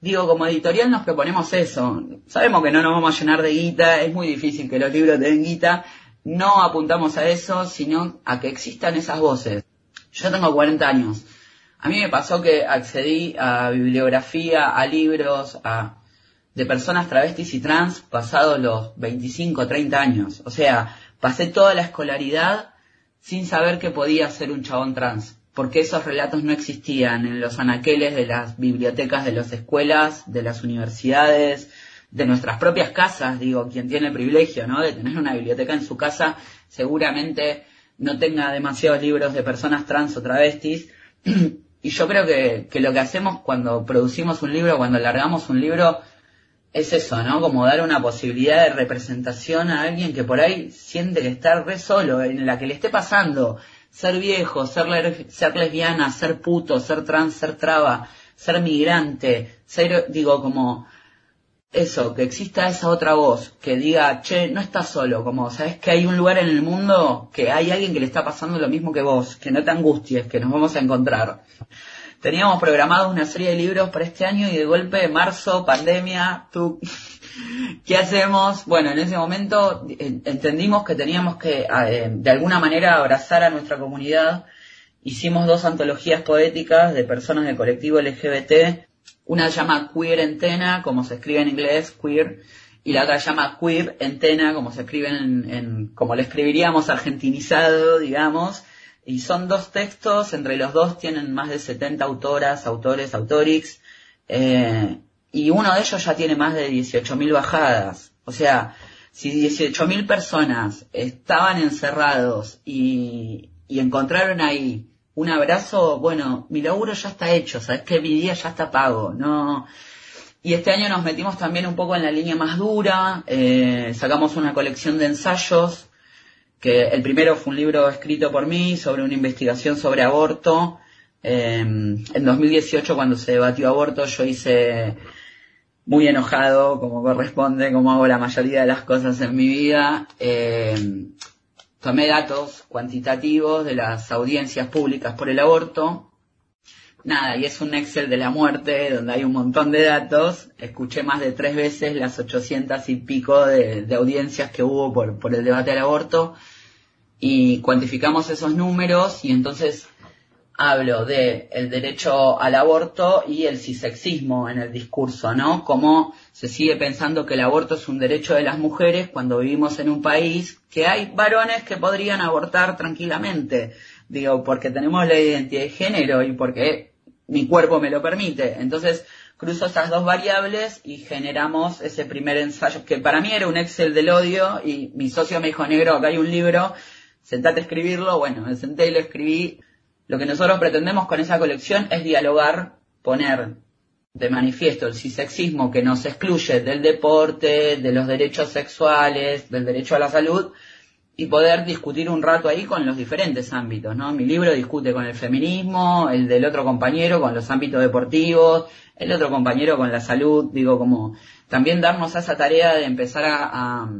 digo, como editorial nos proponemos eso. Sabemos que no nos vamos a llenar de guita, es muy difícil que los libros den guita. No apuntamos a eso, sino a que existan esas voces. Yo tengo 40 años. A mí me pasó que accedí a bibliografía, a libros, a, de personas travestis y trans pasados los 25, 30 años. O sea, pasé toda la escolaridad sin saber que podía ser un chabón trans porque esos relatos no existían en los anaqueles de las bibliotecas de las escuelas, de las universidades, de nuestras propias casas, digo, quien tiene el privilegio, ¿no? De tener una biblioteca en su casa, seguramente no tenga demasiados libros de personas trans o travestis. *clears throat* y yo creo que, lo que hacemos cuando producimos un libro, cuando largamos un libro, es eso, ¿no? Como dar una posibilidad de representación a alguien que por ahí siente que está re solo, en la que le esté pasando ser viejo, ser, ser lesbiana, ser puto, ser trans, ser traba, ser migrante, ser, digo, como eso, que exista esa otra voz que diga, che, no estás solo, como, sabes que hay un lugar en el mundo que hay alguien que le está pasando lo mismo que vos, que no te angusties, que nos vamos a encontrar. Teníamos programado una serie de libros para este año y de golpe, marzo, pandemia, tú, ¿Qué hacemos? Bueno, en ese momento entendimos que teníamos que, eh, de alguna manera, abrazar a nuestra comunidad. Hicimos dos antologías poéticas de personas del colectivo LGBT. Una llama Queer Entena, como se escribe en inglés, queer, y la otra llama Queer Entena, como se escribe en, como le escribiríamos argentinizado, digamos. Y son dos textos, entre los dos tienen más de 70 autoras, autores, autorix. Eh, y uno de ellos ya tiene más de 18.000 bajadas. O sea, si 18.000 personas estaban encerrados y, y encontraron ahí un abrazo, bueno, mi laburo ya está hecho, sabes que mi día ya está pago, no. Y este año nos metimos también un poco en la línea más dura, eh, sacamos una colección de ensayos que el primero fue un libro escrito por mí sobre una investigación sobre aborto. Eh, en 2018, cuando se debatió aborto, yo hice muy enojado, como corresponde, como hago la mayoría de las cosas en mi vida. Eh, tomé datos cuantitativos de las audiencias públicas por el aborto. Nada, y es un Excel de la muerte donde hay un montón de datos. Escuché más de tres veces las 800 y pico de, audiencias que hubo por, por el debate del aborto y cuantificamos esos números y entonces hablo de el derecho al aborto y el cisexismo en el discurso, ¿no? Cómo se sigue pensando que el aborto es un derecho de las mujeres cuando vivimos en un país que hay varones que podrían abortar tranquilamente. Digo, porque tenemos la identidad de género y porque mi cuerpo me lo permite. Entonces, cruzo esas dos variables y generamos ese primer ensayo, que para mí era un Excel del odio y mi socio me dijo, negro, acá hay un libro, sentate a escribirlo. Bueno, me senté y lo escribí lo que nosotros pretendemos con esa colección es dialogar, poner de manifiesto el cisexismo que nos excluye del deporte, de los derechos sexuales, del derecho a la salud, y poder discutir un rato ahí con los diferentes ámbitos, ¿no? Mi libro discute con el feminismo, el del otro compañero con los ámbitos deportivos, el otro compañero con la salud, digo, como también darnos esa tarea de empezar a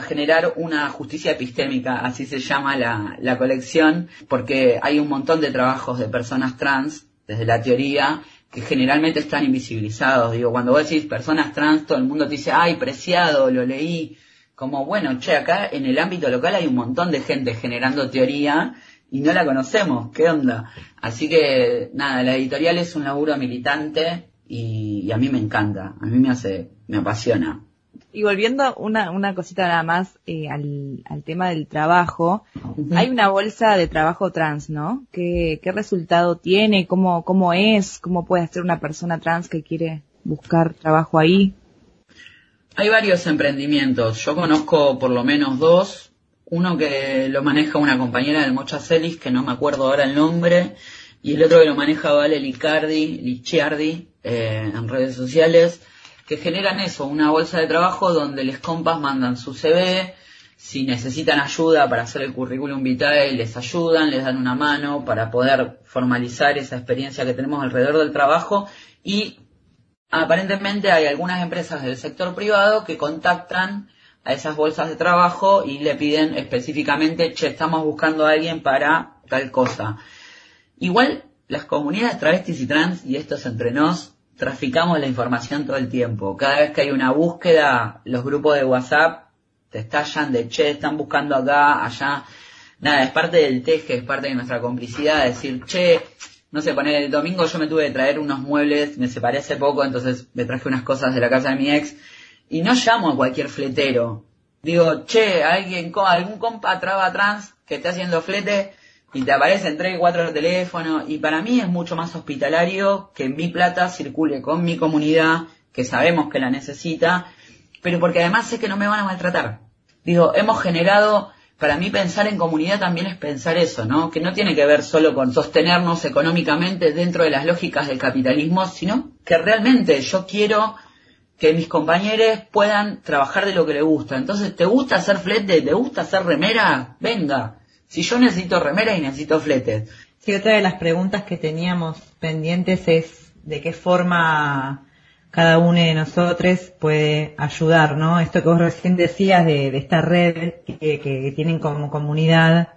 generar una justicia epistémica, así se llama la, la colección, porque hay un montón de trabajos de personas trans, desde la teoría, que generalmente están invisibilizados. Digo, cuando vos decís personas trans, todo el mundo te dice, ay, preciado, lo leí. Como, bueno, che, acá en el ámbito local hay un montón de gente generando teoría y no la conocemos. ¿Qué onda? Así que, nada, la editorial es un laburo militante y, y a mí me encanta. A mí me hace, me apasiona. Y volviendo una, una cosita nada más eh, al, al, tema del trabajo, hay una bolsa de trabajo trans, ¿no? ¿Qué, qué resultado tiene? ¿Cómo, ¿Cómo es? ¿Cómo puede hacer una persona trans que quiere buscar trabajo ahí? Hay varios emprendimientos. Yo conozco por lo menos dos. Uno que lo maneja una compañera del Mocha Celis, que no me acuerdo ahora el nombre, y el otro que lo maneja Vale Licardi, Licciardi, eh, en redes sociales que generan eso, una bolsa de trabajo donde les compas mandan su CV, si necesitan ayuda para hacer el currículum vitae, les ayudan, les dan una mano para poder formalizar esa experiencia que tenemos alrededor del trabajo y aparentemente hay algunas empresas del sector privado que contactan a esas bolsas de trabajo y le piden específicamente, che, estamos buscando a alguien para tal cosa. Igual las comunidades travestis y trans, y esto es entre nos, traficamos la información todo el tiempo. Cada vez que hay una búsqueda, los grupos de WhatsApp te estallan de che, están buscando acá, allá. Nada, es parte del teje, es parte de nuestra complicidad, decir, che, no sé, poner el domingo yo me tuve que traer unos muebles, me separé hace poco, entonces me traje unas cosas de la casa de mi ex, y no llamo a cualquier fletero. Digo, che, alguien, algún compa traba trans que esté haciendo flete, y te aparecen tres, cuatro teléfonos y para mí es mucho más hospitalario que mi plata circule con mi comunidad, que sabemos que la necesita, pero porque además sé que no me van a maltratar. Digo, hemos generado, para mí pensar en comunidad también es pensar eso, ¿no? Que no tiene que ver solo con sostenernos económicamente dentro de las lógicas del capitalismo, sino que realmente yo quiero que mis compañeros puedan trabajar de lo que les gusta. Entonces, ¿te gusta hacer flete? ¿Te gusta hacer remera? Venga si yo necesito remera y necesito fletes. Sí, otra de las preguntas que teníamos pendientes es de qué forma cada uno de nosotros puede ayudar, ¿no? Esto que vos recién decías de, esta red que, tienen como comunidad.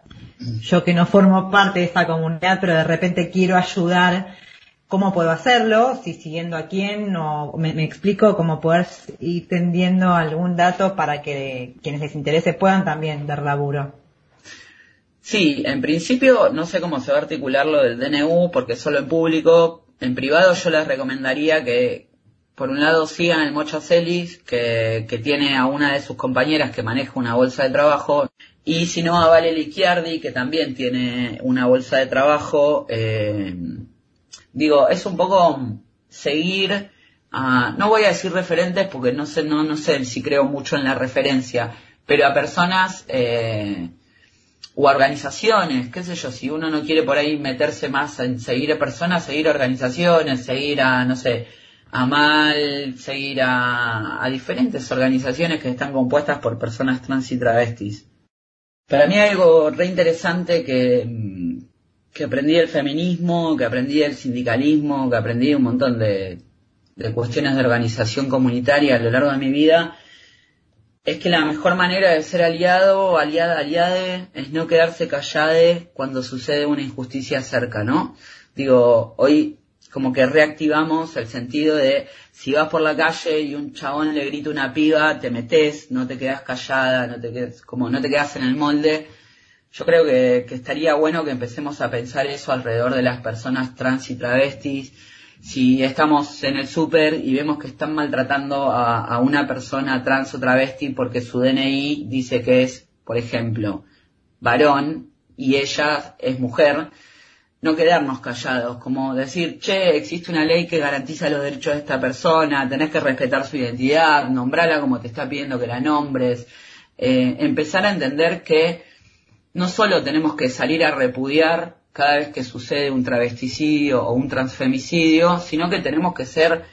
Yo que no formo parte de esta comunidad, pero de repente quiero ayudar, ¿cómo puedo hacerlo? Si siguiendo a quién, o me, me explico cómo poder ir tendiendo algún dato para que quienes les interese puedan también dar laburo. Sí, en principio no sé cómo se va a articular lo del DNU porque solo en público. En privado yo les recomendaría que, por un lado, sigan el Mocha Celis, que, que tiene a una de sus compañeras que maneja una bolsa de trabajo, y si no, a Vale Liquiardi, que también tiene una bolsa de trabajo. Eh, digo, es un poco seguir, no voy a decir referentes porque no sé, no, no sé si creo mucho en la referencia, pero a personas eh, o organizaciones, qué sé yo, si uno no quiere por ahí meterse más en seguir a personas, seguir a organizaciones, seguir a, no sé, a MAL, seguir a, a diferentes organizaciones que están compuestas por personas trans y travestis. Para mí algo re interesante que, que aprendí del feminismo, que aprendí del sindicalismo, que aprendí un montón de, de cuestiones de organización comunitaria a lo largo de mi vida, es que la mejor manera de ser aliado, aliada, aliade, es no quedarse callade cuando sucede una injusticia cerca, ¿no? Digo, hoy como que reactivamos el sentido de si vas por la calle y un chabón le grita una piba, te metes, no te quedas callada, no te quedas, como no te quedas en el molde. Yo creo que, que estaría bueno que empecemos a pensar eso alrededor de las personas trans y travestis, si estamos en el súper y vemos que están maltratando a, una persona trans o travesti porque su DNI dice que es, por ejemplo, varón y ella es mujer, no quedarnos callados, como decir, che, existe una ley que garantiza los derechos de esta persona, tenés que respetar su identidad, nombrarla como te está pidiendo que la nombres, eh, empezar a entender que no solo tenemos que salir a repudiar cada vez que sucede un travesticidio o un transfemicidio, sino que tenemos que ser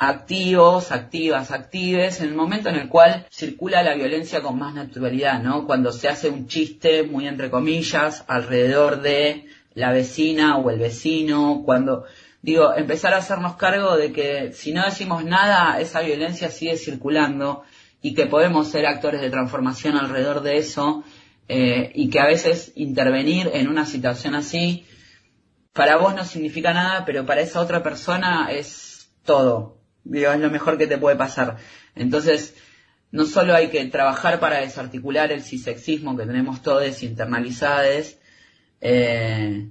activos, activas, actives en el momento en el cual circula la violencia con más naturalidad, ¿no? Cuando se hace un chiste, muy entre comillas, alrededor de la vecina o el vecino, cuando, digo, empezar a hacernos cargo de que si no decimos nada, esa violencia sigue circulando y que podemos ser actores de transformación alrededor de eso eh, y que a veces intervenir en una situación así para vos no significa nada, pero para esa otra persona es todo. Digo, es lo mejor que te puede pasar. Entonces, no solo hay que trabajar para desarticular el cisexismo que tenemos todos internalizados, eh,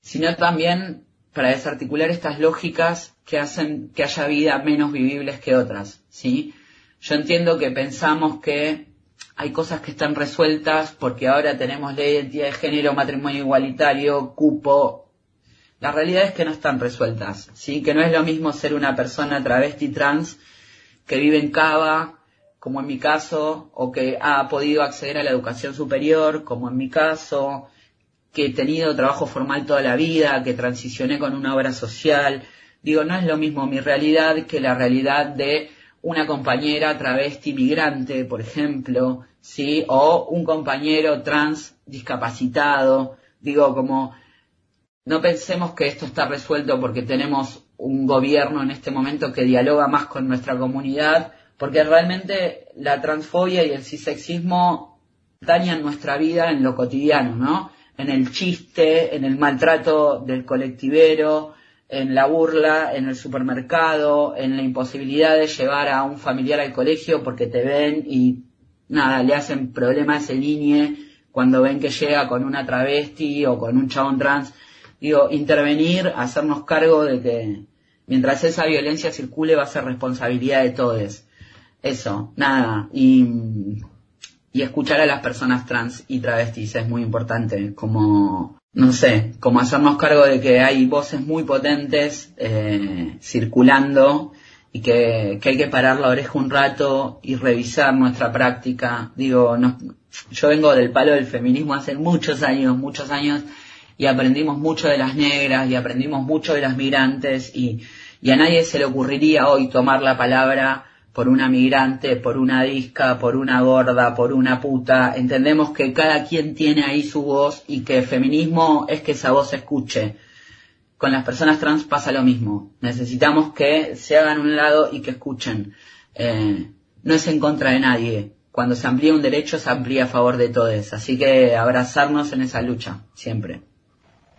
sino también para desarticular estas lógicas que hacen que haya vida menos vivibles que otras, ¿sí? Yo entiendo que pensamos que hay cosas que están resueltas porque ahora tenemos ley de identidad de género, matrimonio igualitario, cupo. La realidad es que no están resueltas, ¿sí? Que no es lo mismo ser una persona travesti trans que vive en Cava, como en mi caso, o que ha podido acceder a la educación superior, como en mi caso, que he tenido trabajo formal toda la vida, que transicioné con una obra social. Digo, no es lo mismo mi realidad que la realidad de una compañera travesti migrante, por ejemplo, ¿sí? O un compañero trans discapacitado. Digo, como, no pensemos que esto está resuelto porque tenemos un gobierno en este momento que dialoga más con nuestra comunidad, porque realmente la transfobia y el cisexismo dañan nuestra vida en lo cotidiano, ¿no? En el chiste, en el maltrato del colectivero, en la burla en el supermercado, en la imposibilidad de llevar a un familiar al colegio porque te ven y nada, le hacen problema a ese niño cuando ven que llega con una travesti o con un chabón trans. Digo, intervenir, hacernos cargo de que mientras esa violencia circule va a ser responsabilidad de todos. Eso, nada. Y, y escuchar a las personas trans y travestis es muy importante, como no sé, como hacernos cargo de que hay voces muy potentes eh, circulando y que, hay que parar la oreja un rato y revisar nuestra práctica. Digo, yo vengo del palo del feminismo hace muchos años, muchos años, y aprendimos mucho de las negras y aprendimos mucho de las migrantes y a nadie se le ocurriría hoy tomar la palabra por una migrante, por una disca, por una gorda, por una puta. Entendemos que cada quien tiene ahí su voz y que el feminismo es que esa voz se escuche. Con las personas trans pasa lo mismo. Necesitamos que se hagan un lado y que escuchen. Eh, no es en contra de nadie. Cuando se amplía un derecho, se amplía a favor de todos. Así que abrazarnos en esa lucha, siempre.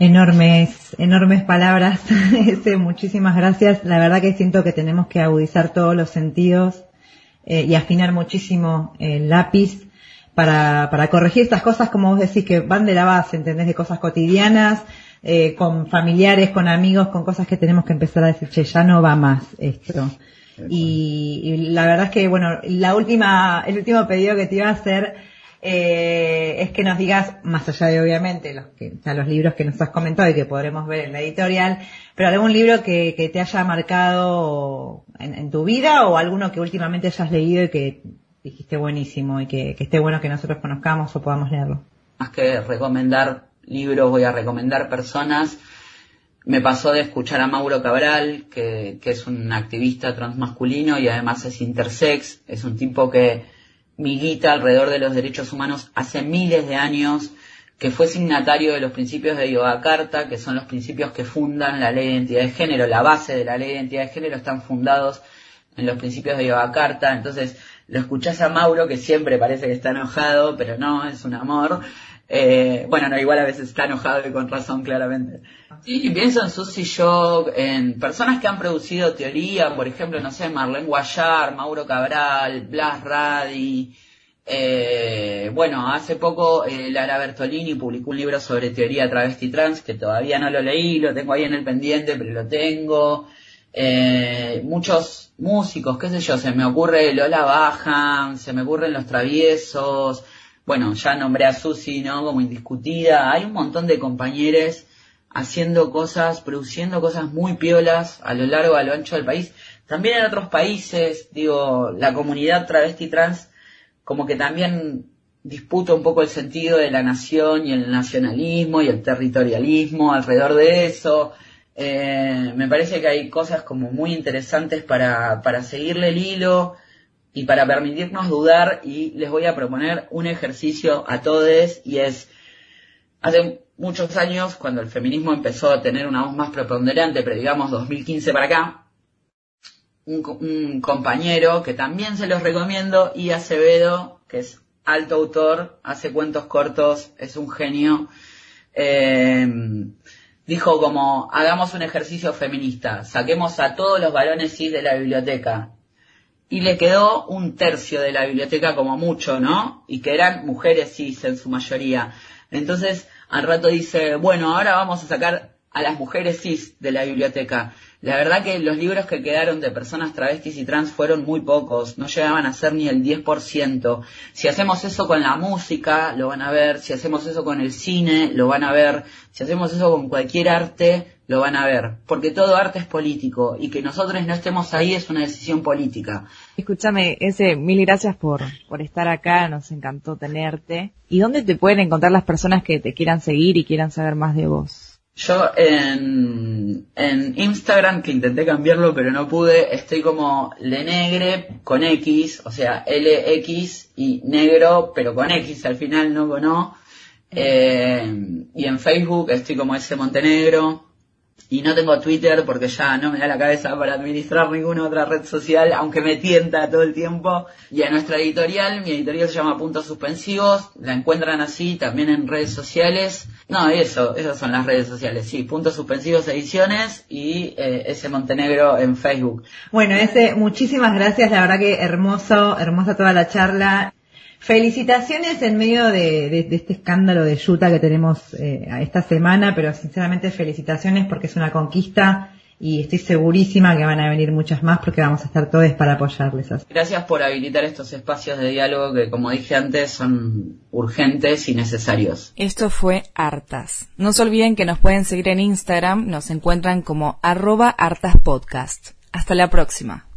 Enormes, enormes palabras. *laughs* Ese, muchísimas gracias. La verdad que siento que tenemos que agudizar todos los sentidos eh, y afinar muchísimo el lápiz para, para corregir estas cosas, como vos decís, que van de la base, ¿entendés? De cosas cotidianas, eh, con familiares, con amigos, con cosas que tenemos que empezar a decir, che, ya no va más esto. Y, y, la verdad es que, bueno, la última, el último pedido que te iba a hacer eh, es que nos digas, más allá de obviamente los, que, los libros que nos has comentado y que podremos ver en la editorial, pero algún libro que, que te haya marcado en, tu vida o alguno que últimamente hayas leído y que dijiste buenísimo y que, esté bueno que nosotros conozcamos o podamos leerlo. Más que recomendar libros, voy a recomendar personas. Me pasó de escuchar a Mauro Cabral, que, que es un activista transmasculino y además es intersex, es un tipo que milita alrededor de los derechos humanos hace miles de años, que fue signatario de los principios de Yogacarta, que son los principios que fundan la ley de identidad de género, la base de la ley de identidad de género están fundados en los principios de Yogacarta, entonces lo escuchás a Mauro que siempre parece que está enojado, pero no, es un amor. Eh, bueno, no, igual a veces está enojado y con razón, claramente. Sí, pienso en Susie Shock, en personas que han producido teoría, por ejemplo, no sé, Marlene Guayar, Mauro Cabral, Blas Radi. Eh, bueno, hace poco eh, Lara Bertolini publicó un libro sobre teoría travesti trans, que todavía no lo leí, lo tengo ahí en el pendiente, pero lo tengo. Eh, muchos músicos, qué sé yo, se me ocurre Lola Bajan, se me ocurren Los Traviesos, bueno, ya nombré a Susi, ¿no? Como indiscutida, hay un montón de compañeros haciendo cosas, produciendo cosas muy piolas a lo largo, a lo ancho del país. También en otros países, digo, la comunidad travesti trans como que también disputa un poco el sentido de la nación y el nacionalismo y el territorialismo alrededor de eso. Eh, me parece que hay cosas como muy interesantes para, para seguirle el hilo y para permitirnos dudar y les voy a proponer un ejercicio a todos y es, hace muchos años, cuando el feminismo empezó a tener una voz más preponderante, pero digamos 2015 para acá, un, compañero que también se los recomiendo, y Acevedo, que es alto autor, hace cuentos cortos, es un genio, eh, dijo como, hagamos un ejercicio feminista, saquemos a todos los varones cis de la biblioteca. Y le quedó un tercio de la biblioteca como mucho, ¿no? Y que eran mujeres cis en su mayoría. Entonces, al rato dice, bueno, ahora vamos a sacar a las mujeres cis de la biblioteca. La verdad que los libros que quedaron de personas travestis y trans fueron muy pocos, no llegaban a ser ni el 10%. Si hacemos eso con la música, lo van a ver, si hacemos eso con el cine, lo van a ver, si hacemos eso con cualquier arte, lo van a ver, porque todo arte es político y que nosotros no estemos ahí es una decisión política. Escúchame, ese, mil gracias por, por estar acá, nos encantó tenerte. ¿Y dónde te pueden encontrar las personas que te quieran seguir y quieran saber más de vos? Yo en, en Instagram, que intenté cambiarlo pero no pude, estoy como Lenegre con X, o sea, LX y negro, pero con X al final, no con O. Eh, y en Facebook estoy como ese Montenegro. Y no tengo Twitter porque ya no me da la cabeza para administrar ninguna otra red social, aunque me tienta todo el tiempo. Y a nuestra editorial, mi editorial se llama Puntos Suspensivos, la encuentran así también en redes sociales. No, eso, esas son las redes sociales, sí, Puntos Suspensivos Ediciones y eh, ese Montenegro en Facebook. Bueno, ese, muchísimas gracias, la verdad que hermoso, hermosa toda la charla. Felicitaciones en medio de, de, de este escándalo de Yuta que tenemos eh, esta semana, pero sinceramente felicitaciones porque es una conquista y estoy segurísima que van a venir muchas más porque vamos a estar todos para apoyarles. Gracias por habilitar estos espacios de diálogo que, como dije antes, son urgentes y necesarios. Esto fue Hartas. No se olviden que nos pueden seguir en Instagram, nos encuentran como arroba hartaspodcast. Hasta la próxima.